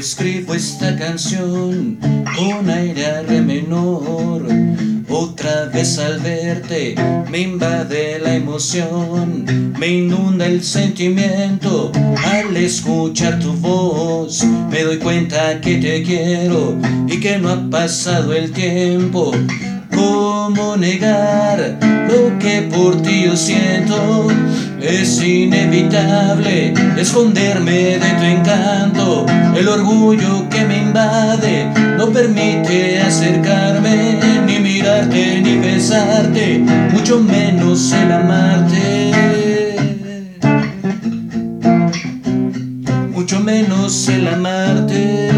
escribo esta canción con aire re menor. Otra vez al verte me invade la emoción, me inunda el sentimiento al escuchar tu voz. Me doy cuenta que te quiero y que no ha pasado el tiempo. ¿Cómo negar lo que por ti yo siento? Es inevitable esconderme de tu encanto. El orgullo que me invade no permite acercarme, ni mirarte, ni besarte, mucho menos el amarte. Mucho menos el amarte.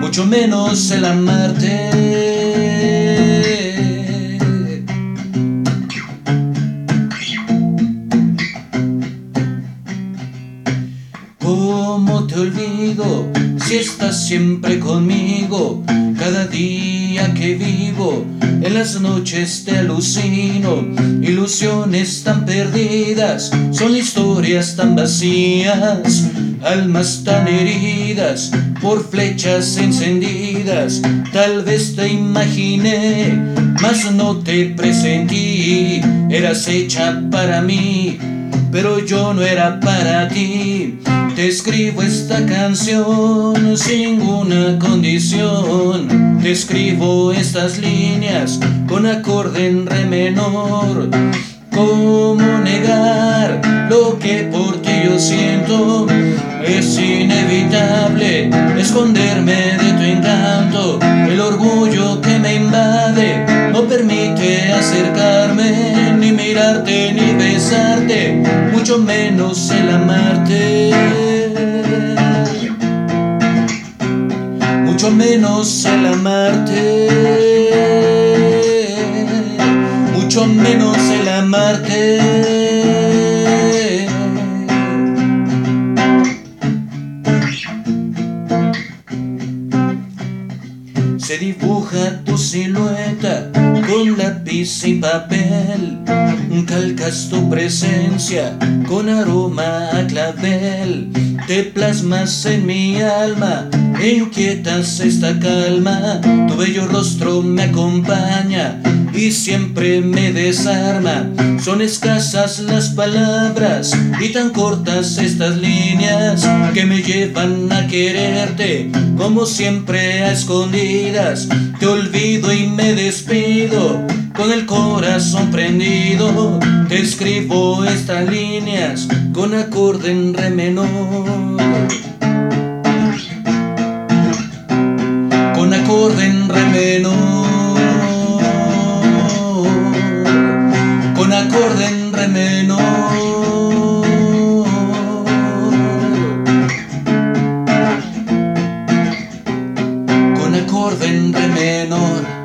Mucho menos el amarte. Olvido si estás siempre conmigo? Cada día que vivo, en las noches te alucino. Ilusiones tan perdidas, son historias tan vacías, almas tan heridas por flechas encendidas. Tal vez te imaginé, mas no te presentí. Eras hecha para mí, pero yo no era para ti. Te escribo esta canción sin una condición. Te escribo estas líneas con acorde en re menor. ¿Cómo negar lo que por ti yo siento? Es inevitable esconderme de tu encanto. El orgullo que me invade permite acercarme, ni mirarte, ni besarte, mucho menos el amarte. Mucho menos el amarte. Mucho menos el amarte. Se dibuja tu silueta con lápiz y papel. Calcas tu presencia con aroma a clavel. Te plasmas en mi alma, inquietas esta calma. Tu bello rostro me acompaña y siempre me desarma. Son escasas las palabras y tan cortas estas líneas que me llevan a quererte como siempre a escondidas. Te olvido y me despido con el corazón prendido. Te escribo estas líneas con acorde en re menor. Con acorde en re menor. por den menor. Con acorde en re menor.